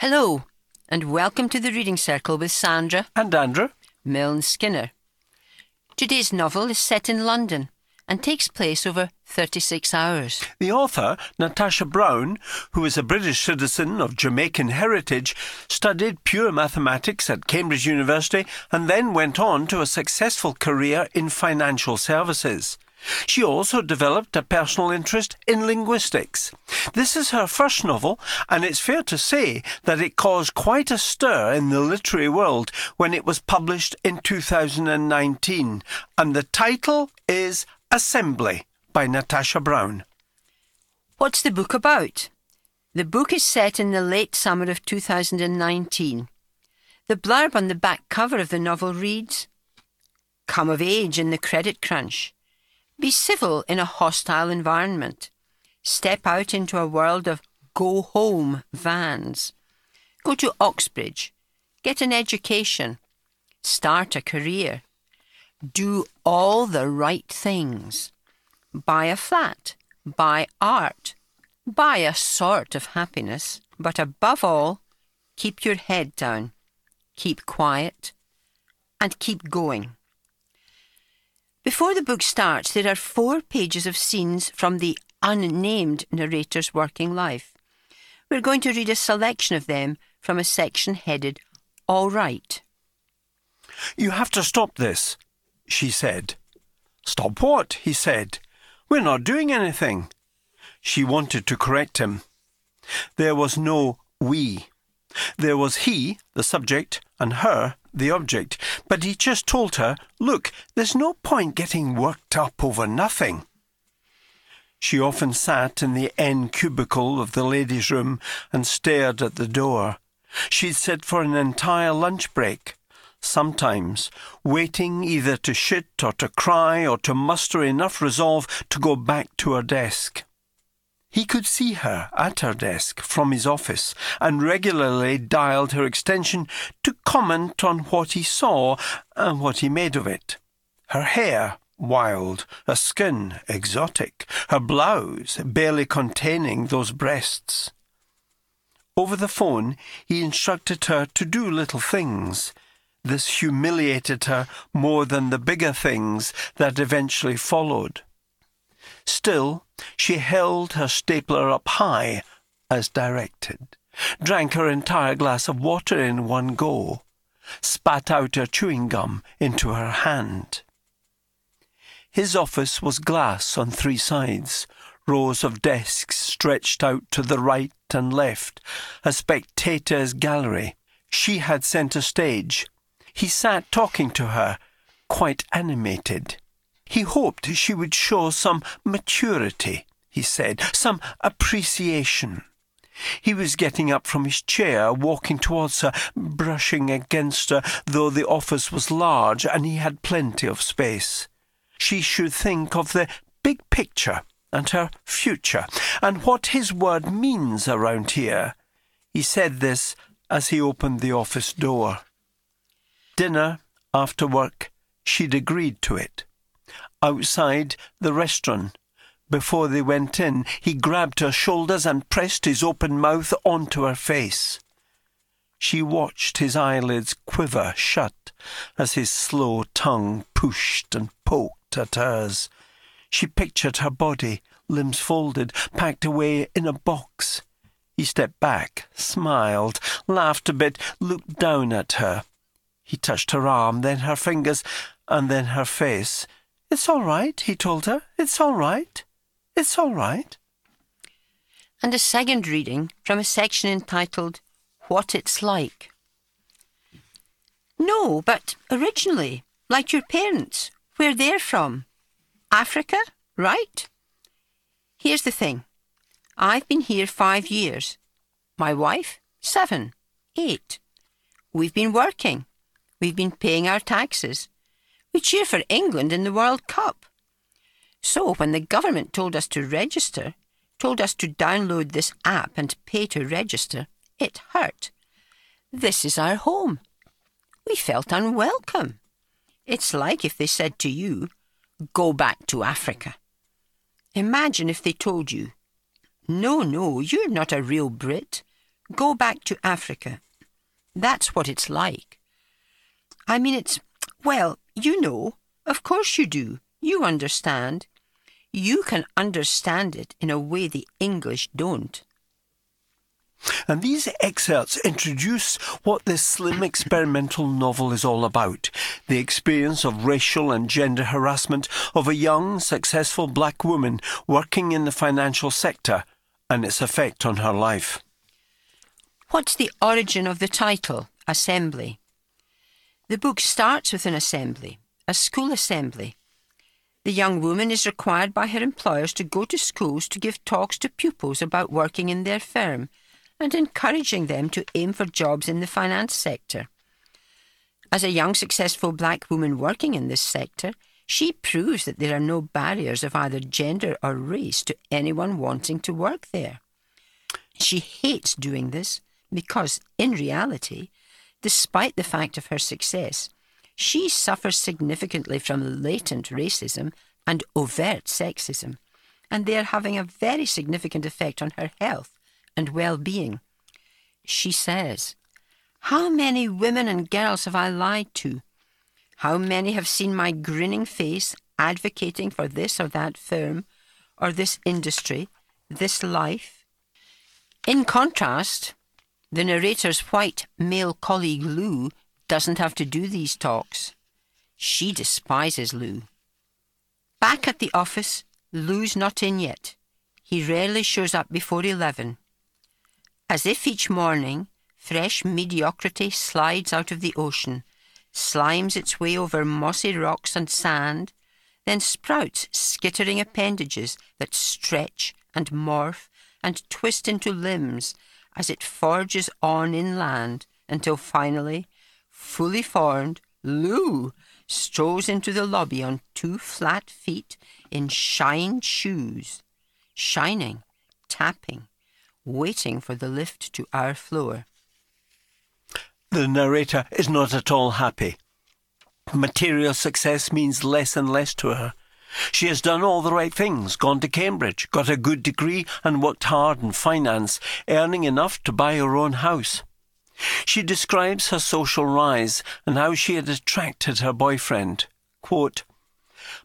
Hello, and welcome to the Reading Circle with Sandra And Andrew? Milne Skinner. Today's novel is set in London and takes place over 36 hours. The author, Natasha Brown, who is a British citizen of Jamaican heritage, studied pure mathematics at Cambridge University and then went on to a successful career in financial services. She also developed a personal interest in linguistics. This is her first novel, and it's fair to say that it caused quite a stir in the literary world when it was published in 2019. And the title is Assembly by Natasha Brown. What's the book about? The book is set in the late summer of 2019. The blurb on the back cover of the novel reads Come of age in the credit crunch. Be civil in a hostile environment. Step out into a world of go home vans. Go to Oxbridge. Get an education. Start a career. Do all the right things. Buy a flat. Buy art. Buy a sort of happiness. But above all, keep your head down. Keep quiet. And keep going. Before the book starts, there are four pages of scenes from the unnamed narrator's working life. We're going to read a selection of them from a section headed All Right. You have to stop this, she said. Stop what? he said. We're not doing anything. She wanted to correct him. There was no we. There was he, the subject, and her, the object, but he just told her, Look, there's no point getting worked up over nothing. She often sat in the end cubicle of the ladies' room and stared at the door. She'd sit for an entire lunch break, sometimes waiting either to shit or to cry or to muster enough resolve to go back to her desk. He could see her at her desk from his office and regularly dialed her extension to comment on what he saw and what he made of it. Her hair wild, her skin exotic, her blouse barely containing those breasts. Over the phone, he instructed her to do little things. This humiliated her more than the bigger things that eventually followed. Still, she held her stapler up high, as directed, drank her entire glass of water in one go, spat out her chewing gum into her hand. His office was glass on three sides, rows of desks stretched out to the right and left, a spectator's gallery. She had centre stage. He sat talking to her, quite animated. He hoped she would show some maturity, he said, some appreciation. He was getting up from his chair, walking towards her, brushing against her, though the office was large and he had plenty of space. She should think of the big picture and her future, and what his word means around here. He said this as he opened the office door. Dinner, after work, she'd agreed to it outside the restaurant. Before they went in, he grabbed her shoulders and pressed his open mouth onto her face. She watched his eyelids quiver shut as his slow tongue pushed and poked at hers. She pictured her body, limbs folded, packed away in a box. He stepped back, smiled, laughed a bit, looked down at her. He touched her arm, then her fingers, and then her face. It's all right, he told her. It's all right. It's all right. And a second reading from a section entitled What It's Like. No, but originally, like your parents, where they're from. Africa, right? Here's the thing I've been here five years. My wife, seven, eight. We've been working. We've been paying our taxes. We cheer for England in the World Cup. So when the government told us to register, told us to download this app and pay to register, it hurt. This is our home. We felt unwelcome. It's like if they said to you, go back to Africa. Imagine if they told you, no, no, you're not a real Brit. Go back to Africa. That's what it's like. I mean, it's, well, you know, of course you do. You understand. You can understand it in a way the English don't. And these excerpts introduce what this slim experimental novel is all about the experience of racial and gender harassment of a young, successful black woman working in the financial sector and its effect on her life. What's the origin of the title, Assembly? The book starts with an assembly, a school assembly. The young woman is required by her employers to go to schools to give talks to pupils about working in their firm and encouraging them to aim for jobs in the finance sector. As a young, successful black woman working in this sector, she proves that there are no barriers of either gender or race to anyone wanting to work there. She hates doing this because, in reality, despite the fact of her success, she suffers significantly from latent racism and overt sexism, and they are having a very significant effect on her health and well being. She says, How many women and girls have I lied to? How many have seen my grinning face advocating for this or that firm, or this industry, this life? In contrast, the narrator's white male colleague Lou doesn't have to do these talks. She despises Lou. Back at the office, Lou's not in yet. He rarely shows up before eleven. As if each morning, fresh mediocrity slides out of the ocean, slimes its way over mossy rocks and sand, then sprouts skittering appendages that stretch and morph and twist into limbs as it forges on inland until finally, fully formed, Lou strolls into the lobby on two flat feet in shined shoes, shining, tapping, waiting for the lift to our floor. The narrator is not at all happy. Material success means less and less to her. She has done all the right things, gone to Cambridge, got a good degree, and worked hard in finance, earning enough to buy her own house. She describes her social rise and how she had attracted her boyfriend. Quote,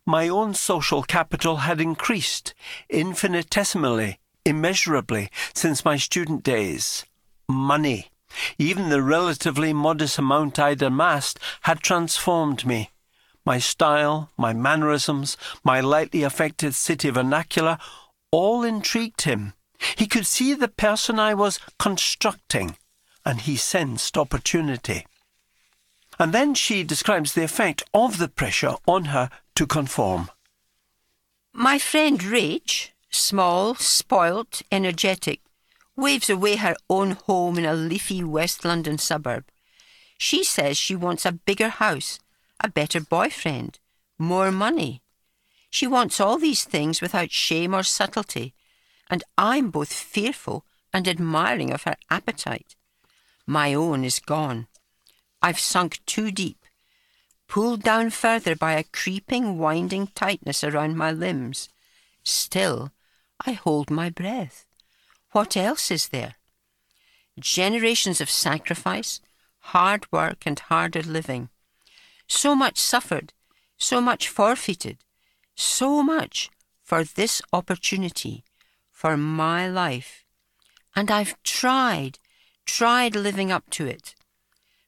My own social capital had increased infinitesimally immeasurably since my student days. Money, even the relatively modest amount I'd amassed, had transformed me. My style, my mannerisms, my lightly affected city vernacular, all intrigued him. He could see the person I was constructing, and he sensed opportunity. And then she describes the effect of the pressure on her to conform. My friend Rach, small, spoilt, energetic, waves away her own home in a leafy West London suburb. She says she wants a bigger house, a better boyfriend, more money. She wants all these things without shame or subtlety, and I'm both fearful and admiring of her appetite. My own is gone. I've sunk too deep, pulled down further by a creeping, winding tightness around my limbs. Still, I hold my breath. What else is there? Generations of sacrifice, hard work, and harder living. So much suffered, so much forfeited, so much for this opportunity, for my life. And I've tried, tried living up to it.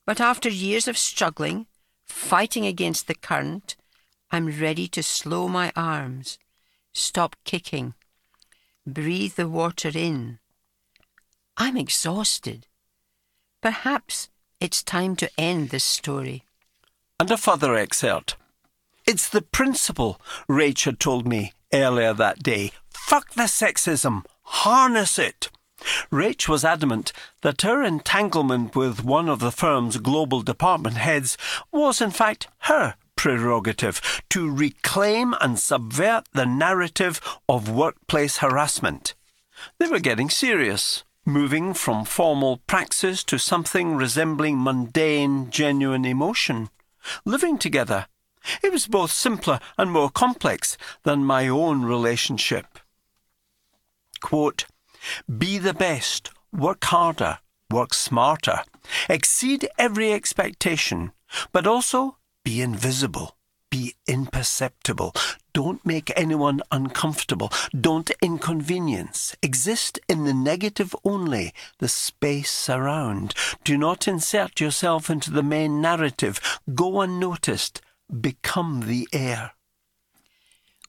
But after years of struggling, fighting against the current, I'm ready to slow my arms, stop kicking, breathe the water in. I'm exhausted. Perhaps it's time to end this story. And a further excerpt. It's the principle, Rach had told me earlier that day. Fuck the sexism. Harness it. Rach was adamant that her entanglement with one of the firm's global department heads was, in fact, her prerogative to reclaim and subvert the narrative of workplace harassment. They were getting serious, moving from formal praxis to something resembling mundane, genuine emotion. Living together. It was both simpler and more complex than my own relationship. Quote, Be the best, work harder, work smarter, exceed every expectation, but also be invisible, be imperceptible. Don't make anyone uncomfortable. Don't inconvenience. Exist in the negative only, the space around. Do not insert yourself into the main narrative. Go unnoticed. Become the air.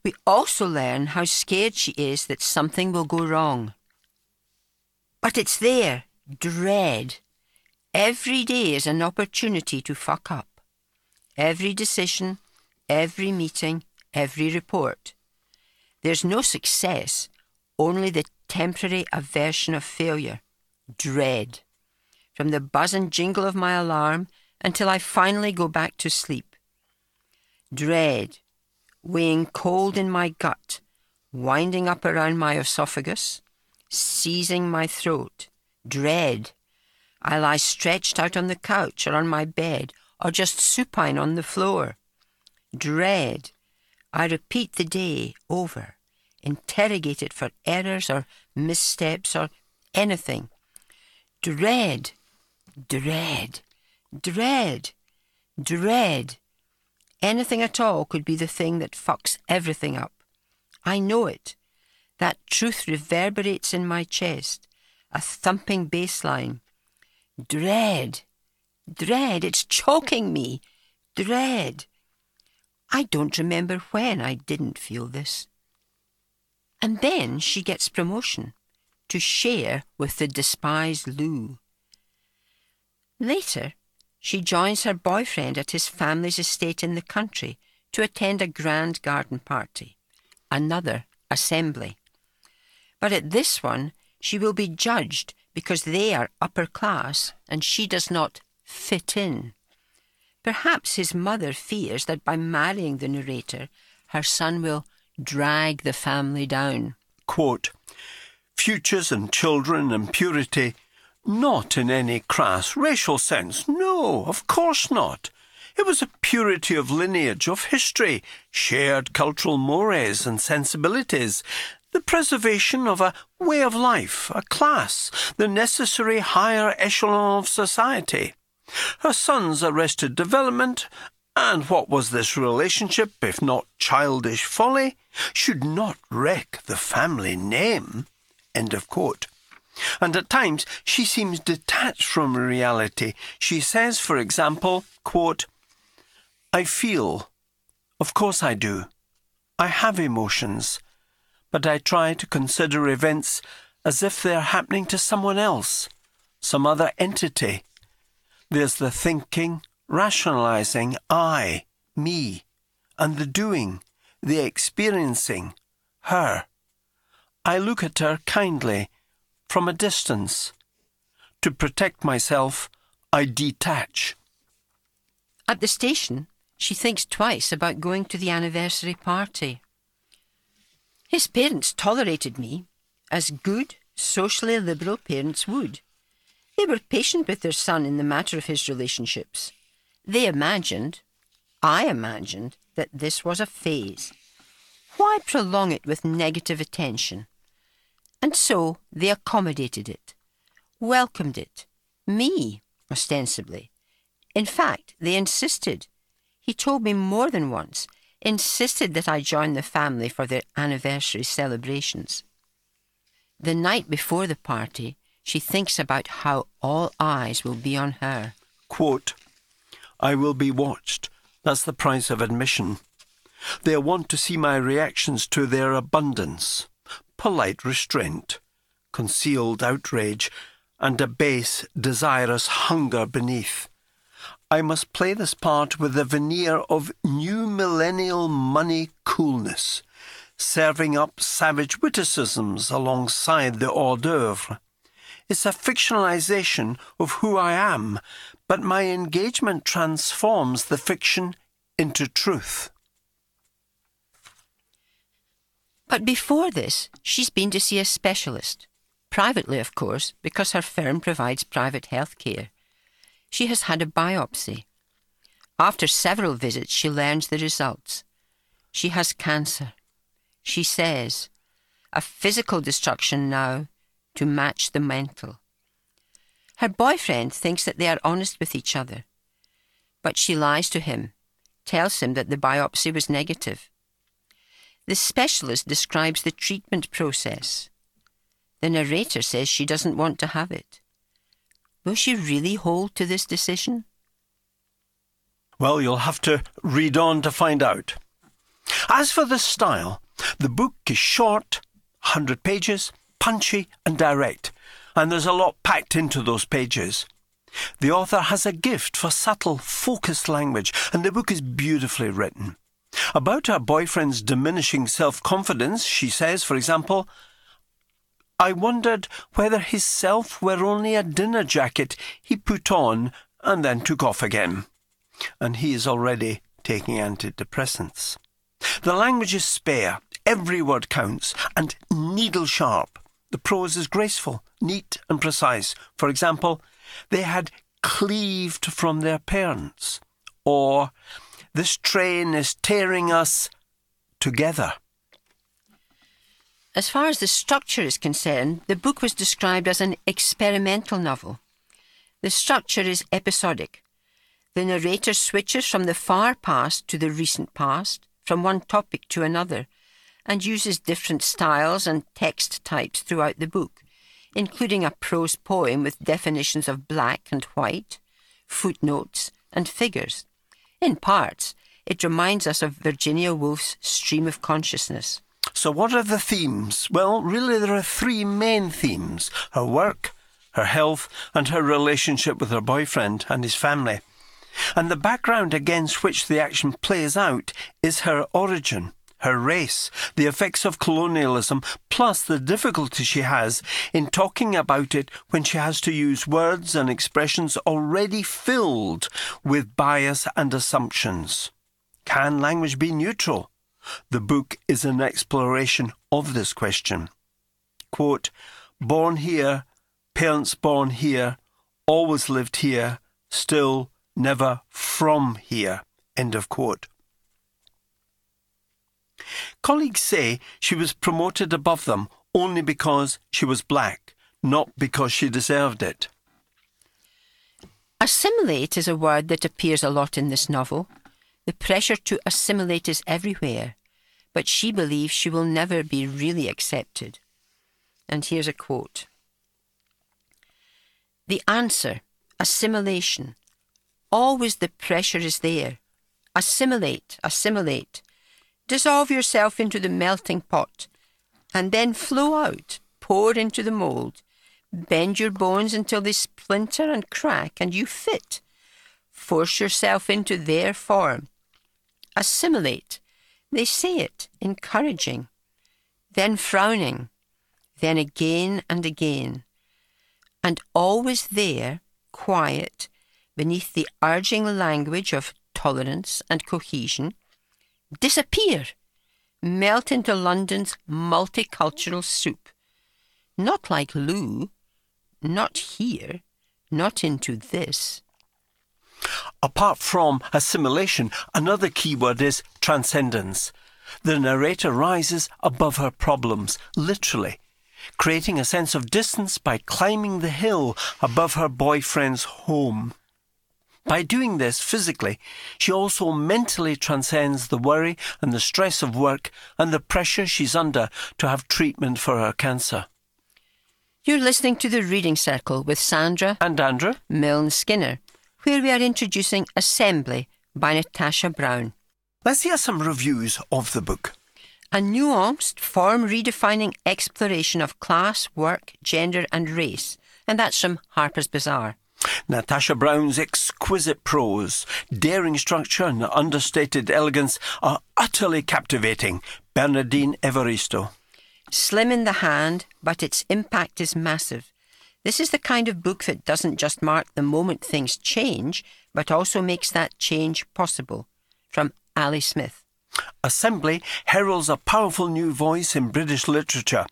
We also learn how scared she is that something will go wrong. But it's there, dread. Every day is an opportunity to fuck up. Every decision, every meeting, every report. There's no success, only the temporary aversion of failure, dread. From the buzz and jingle of my alarm until I finally go back to sleep. Dread, weighing cold in my gut, winding up around my esophagus, seizing my throat. Dread. I lie stretched out on the couch or on my bed or just supine on the floor. Dread. I repeat the day over, interrogate it for errors or missteps or anything. Dread. Dread. Dread. Dread. Anything at all could be the thing that fucks everything up. I know it. That truth reverberates in my chest, a thumping bass line. Dread. Dread. It's choking me. Dread. I don't remember when I didn't feel this. And then she gets promotion to share with the despised Lou. Later, she joins her boyfriend at his family's estate in the country to attend a grand garden party, another assembly. But at this one, she will be judged because they are upper class and she does not fit in. Perhaps his mother fears that by marrying the narrator, her son will drag the family down. Quote, Futures and children and purity not in any crass racial sense. No, of course not. It was a purity of lineage, of history, shared cultural mores and sensibilities, the preservation of a way of life, a class, the necessary higher echelon of society. Her son's arrested development, and what was this relationship if not childish folly, should not wreck the family name. End of quote. And at times she seems detached from reality. She says, for example, quote, I feel, of course I do. I have emotions, but I try to consider events as if they are happening to someone else, some other entity. There's the thinking, rationalizing I, me, and the doing, the experiencing, her. I look at her kindly from a distance. To protect myself, I detach. At the station, she thinks twice about going to the anniversary party. His parents tolerated me, as good, socially liberal parents would. They were patient with their son in the matter of his relationships. They imagined, I imagined, that this was a phase. Why prolong it with negative attention? And so they accommodated it, welcomed it, me, ostensibly. In fact, they insisted. He told me more than once, insisted that I join the family for their anniversary celebrations. The night before the party, she thinks about how all eyes will be on her. Quote, I will be watched. That's the price of admission. They'll want to see my reactions to their abundance polite restraint, concealed outrage, and a base, desirous hunger beneath. I must play this part with a veneer of new millennial money coolness, serving up savage witticisms alongside the hors d'oeuvre. It's a fictionalization of who I am, but my engagement transforms the fiction into truth. But before this, she's been to see a specialist. Privately, of course, because her firm provides private health care. She has had a biopsy. After several visits, she learns the results. She has cancer. She says, a physical destruction now to match the mental. Her boyfriend thinks that they are honest with each other, but she lies to him, tells him that the biopsy was negative. The specialist describes the treatment process. The narrator says she doesn't want to have it. Will she really hold to this decision? Well, you'll have to read on to find out. As for the style, the book is short, 100 pages, punchy and direct, and there's a lot packed into those pages. The author has a gift for subtle, focused language, and the book is beautifully written. About her boyfriend's diminishing self confidence, she says, for example, I wondered whether his self were only a dinner jacket he put on and then took off again. And he is already taking antidepressants. The language is spare, every word counts, and needle sharp. The prose is graceful, neat, and precise. For example, they had cleaved from their parents, or this train is tearing us together. As far as the structure is concerned, the book was described as an experimental novel. The structure is episodic. The narrator switches from the far past to the recent past, from one topic to another, and uses different styles and text types throughout the book, including a prose poem with definitions of black and white, footnotes, and figures. In parts, it reminds us of Virginia Woolf's stream of consciousness. So, what are the themes? Well, really, there are three main themes her work, her health, and her relationship with her boyfriend and his family. And the background against which the action plays out is her origin, her race, the effects of colonialism, plus the difficulty she has in talking about it when she has to use words and expressions already filled with bias and assumptions. Can language be neutral? The book is an exploration of this question. Quote, born here, parents born here, always lived here, still never from here. End of quote. Colleagues say she was promoted above them only because she was black, not because she deserved it. Assimilate is a word that appears a lot in this novel. The pressure to assimilate is everywhere, but she believes she will never be really accepted. And here's a quote The answer, assimilation. Always the pressure is there. Assimilate, assimilate. Dissolve yourself into the melting pot, and then flow out, pour into the mould. Bend your bones until they splinter and crack, and you fit. Force yourself into their form assimilate. They say it, encouraging, then frowning, then again and again, and always there, quiet, beneath the urging language of tolerance and cohesion, disappear, melt into London's multicultural soup. Not like Lou, not here, not into this. Apart from assimilation, another key word is transcendence. The narrator rises above her problems, literally, creating a sense of distance by climbing the hill above her boyfriend's home. By doing this physically, she also mentally transcends the worry and the stress of work and the pressure she's under to have treatment for her cancer. You're listening to the Reading Circle with Sandra And Andrew? Milne Skinner where we are introducing Assembly by Natasha Brown. Let's hear some reviews of the book. A nuanced, form redefining exploration of class, work, gender, and race. And that's from Harper's Bazaar. Natasha Brown's exquisite prose, daring structure, and understated elegance are utterly captivating. Bernardine Evaristo. Slim in the hand, but its impact is massive. This is the kind of book that doesn't just mark the moment things change, but also makes that change possible. From Ali Smith. Assembly heralds a powerful new voice in British literature.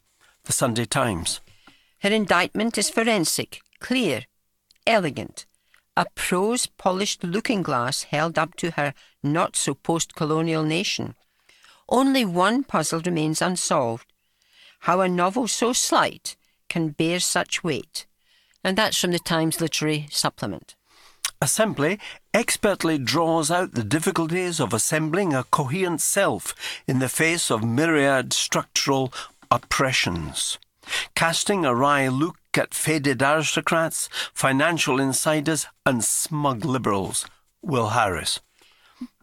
The Sunday Times. Her indictment is forensic, clear, elegant. A prose polished looking glass held up to her not so post colonial nation. Only one puzzle remains unsolved how a novel so slight can bear such weight. And that's from the Times Literary Supplement. Assembly expertly draws out the difficulties of assembling a coherent self in the face of myriad structural oppressions. Casting a wry look at faded aristocrats, financial insiders, and smug liberals. Will Harris.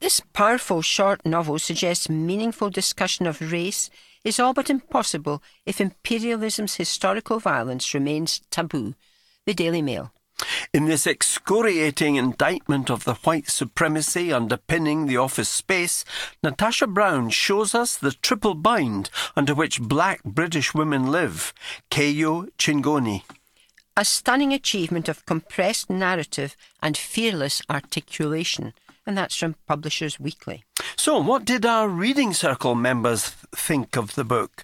This powerful short novel suggests meaningful discussion of race is all but impossible if imperialism's historical violence remains taboo. The Daily Mail. In this excoriating indictment of the white supremacy underpinning the office space, Natasha Brown shows us the triple bind under which black British women live. Kayo Chingonyi. A stunning achievement of compressed narrative and fearless articulation. And that's from Publishers Weekly. So, what did our reading circle members think of the book?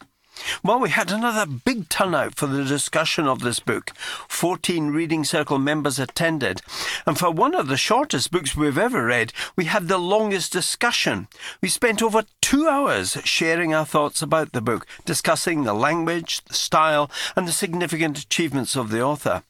Well, we had another big turnout for the discussion of this book. 14 Reading Circle members attended. And for one of the shortest books we've ever read, we had the longest discussion. We spent over two hours sharing our thoughts about the book, discussing the language, the style, and the significant achievements of the author.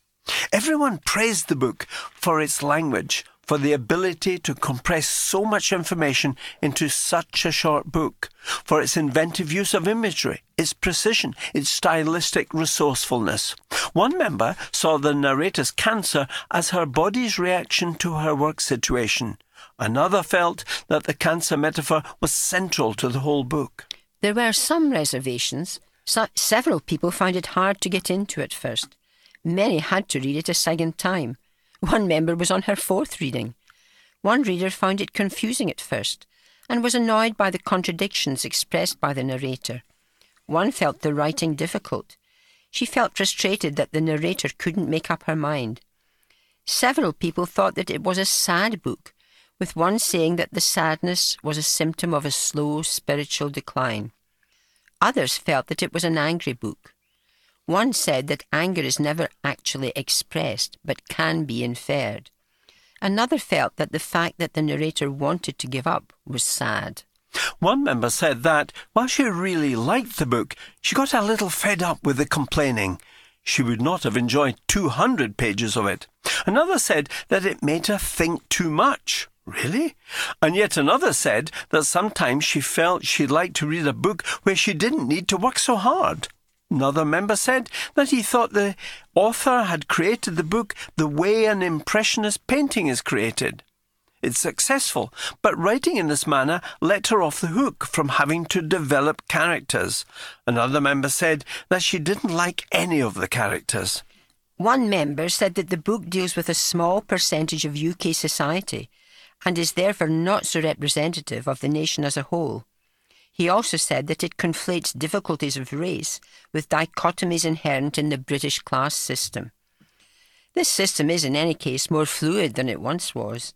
Everyone praised the book for its language, for the ability to compress so much information into such a short book, for its inventive use of imagery, its precision, its stylistic resourcefulness. One member saw the narrator's cancer as her body's reaction to her work situation. Another felt that the cancer metaphor was central to the whole book. There were some reservations. So several people found it hard to get into at first. Many had to read it a second time. One member was on her fourth reading. One reader found it confusing at first and was annoyed by the contradictions expressed by the narrator. One felt the writing difficult. She felt frustrated that the narrator couldn't make up her mind. Several people thought that it was a sad book, with one saying that the sadness was a symptom of a slow spiritual decline. Others felt that it was an angry book. One said that anger is never actually expressed, but can be inferred. Another felt that the fact that the narrator wanted to give up was sad. One member said that, while she really liked the book, she got a little fed up with the complaining. She would not have enjoyed 200 pages of it. Another said that it made her think too much. Really? And yet another said that sometimes she felt she'd like to read a book where she didn't need to work so hard. Another member said that he thought the author had created the book the way an impressionist painting is created. It's successful, but writing in this manner let her off the hook from having to develop characters. Another member said that she didn't like any of the characters. One member said that the book deals with a small percentage of UK society and is therefore not so representative of the nation as a whole. He also said that it conflates difficulties of race with dichotomies inherent in the British class system. This system is, in any case, more fluid than it once was.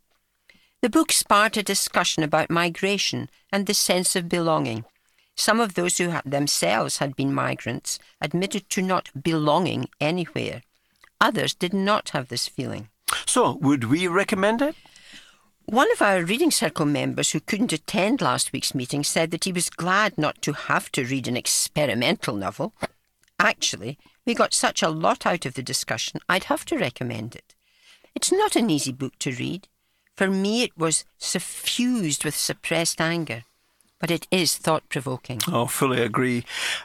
The book sparked a discussion about migration and the sense of belonging. Some of those who themselves had been migrants admitted to not belonging anywhere. Others did not have this feeling. So, would we recommend it? One of our reading circle members who couldn't attend last week's meeting said that he was glad not to have to read an experimental novel. Actually, we got such a lot out of the discussion, I'd have to recommend it. It's not an easy book to read. For me, it was suffused with suppressed anger, but it is thought provoking. Oh, fully agree.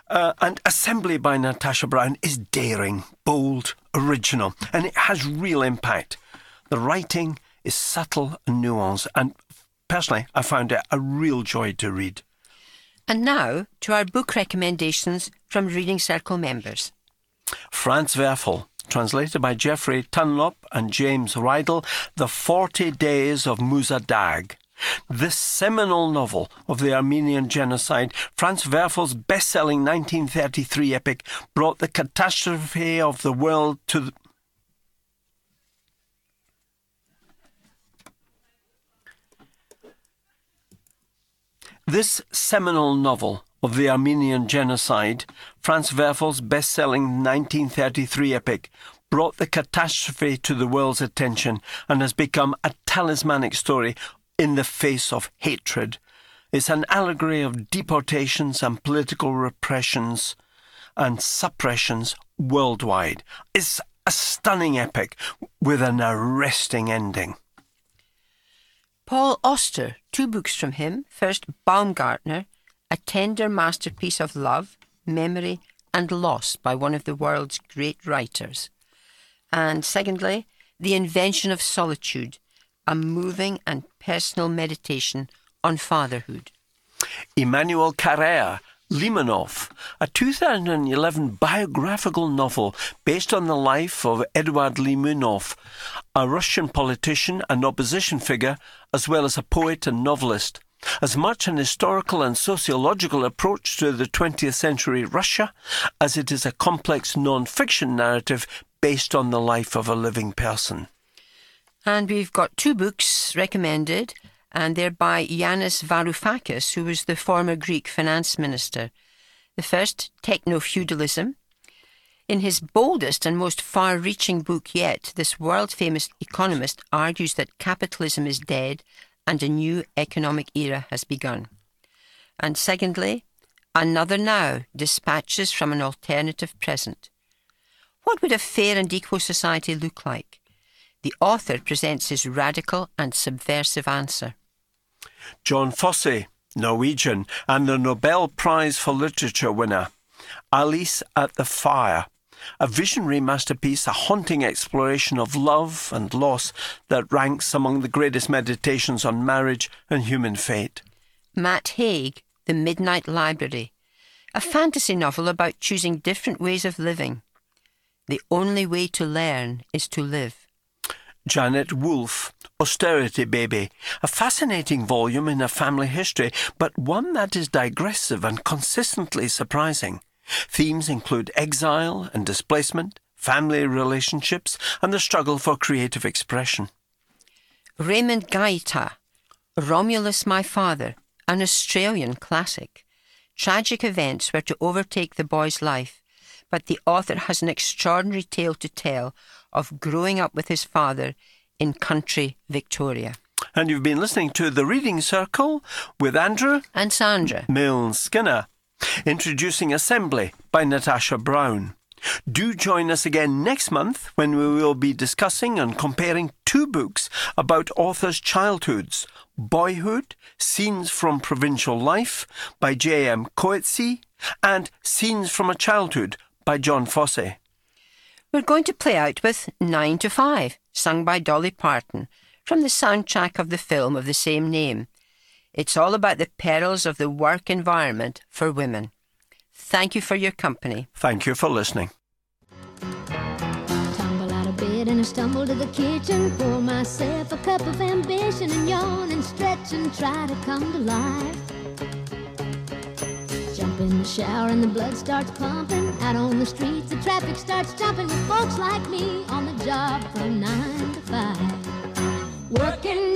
Uh, and Assembly by Natasha Brown is daring, bold, original, and it has real impact. The writing, is subtle and nuanced, and personally, I found it a real joy to read. And now to our book recommendations from Reading Circle members. Franz Werfel, translated by Geoffrey Dunlop and James Reidel, The Forty Days of Musa Dagh. This seminal novel of the Armenian genocide, Franz Werfel's best selling 1933 epic, brought the catastrophe of the world to This seminal novel of the Armenian genocide, Franz Werfel's best selling 1933 epic, brought the catastrophe to the world's attention and has become a talismanic story in the face of hatred. It's an allegory of deportations and political repressions and suppressions worldwide. It's A stunning epic with an arresting ending. Paul Auster, two books from him. First, Baumgartner, a tender masterpiece of love, memory, and loss by one of the world's great writers. And secondly, The Invention of Solitude, a moving and personal meditation on fatherhood. Emmanuel Carrère, Limonov, a 2011 biographical novel based on the life of Eduard Limonov, a Russian politician and opposition figure, as well as a poet and novelist. As much an historical and sociological approach to the 20th century Russia as it is a complex non fiction narrative based on the life of a living person. And we've got two books recommended, and they're Yanis Varoufakis, who was the former Greek finance minister. The first, Techno Feudalism. In his boldest and most far reaching book yet, this world famous economist argues that capitalism is dead and a new economic era has begun. And secondly, Another Now Dispatches from an Alternative Present. What would a fair and equal society look like? The author presents his radical and subversive answer. Jon Fosse, Norwegian, and the Nobel Prize for Literature winner. Alice at the Fire, a visionary masterpiece, a haunting exploration of love and loss that ranks among the greatest meditations on marriage and human fate. Matt Haig, The Midnight Library, a fantasy novel about choosing different ways of living. The only way to learn is to live. Janet Wolff, Austerity Baby, a fascinating volume in a family history, but one that is digressive and consistently surprising. Themes include exile and displacement, family relationships, and the struggle for creative expression. Raymond Gaita, Romulus My Father, an Australian classic. Tragic events were to overtake the boy's life, but the author has an extraordinary tale to tell of growing up with his father in country Victoria. And you've been listening to The Reading Circle with Andrew And Sandra. Milne Skinner, introducing Assembly by Natasha Brown. Do join us again next month when we will be discussing and comparing two books about authors' childhoods Boyhood, Scenes from Provincial Life by J.M. Coetzee, and Scenes from a Childhood by Jon Fosse. We're going to play out with Nine to Five, sung by Dolly Parton, from the soundtrack of the film of the same name. It's all about the perils of the work environment for women. Thank you for your company. Thank you for listening. Tumble out of bed and I stumble to the kitchen. Pour myself a cup of ambition and yawn and stretch and try to come to life the shower and the blood starts pumping. Out on the streets, the traffic starts jumping with folks like me on the job from nine to five. Working